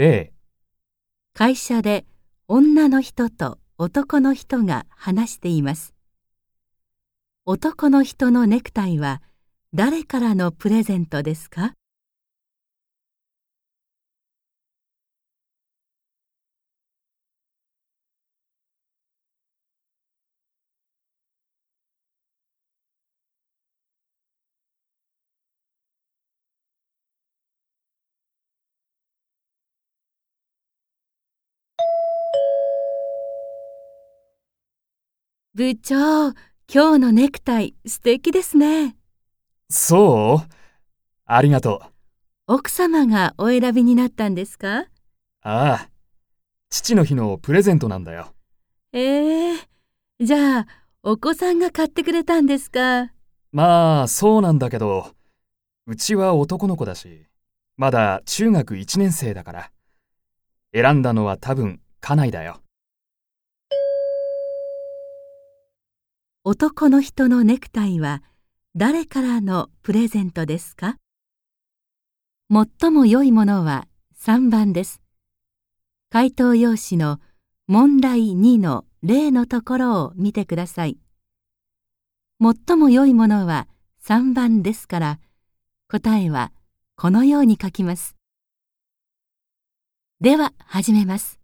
例、会社で女の人と男の人が話しています。男の人のネクタイは誰からのプレゼントですか？部長、今日のネクタイ素敵ですね。そう？ありがとう。奥様がお選びになったんですか？ああ、父の日のプレゼントなんだよ。ええじゃあ、お子さんが買ってくれたんですか？まあ、そうなんだけど、うちは男の子だし、まだ中学1年生だから。選んだのは多分、家内だよ。男の人のネクタイは誰からのプレゼントですか？最も良いものは3番です。回答用紙の問題2の例のところを見てください。最も良いものは3番ですから、答えはこのように書きます。では始めます。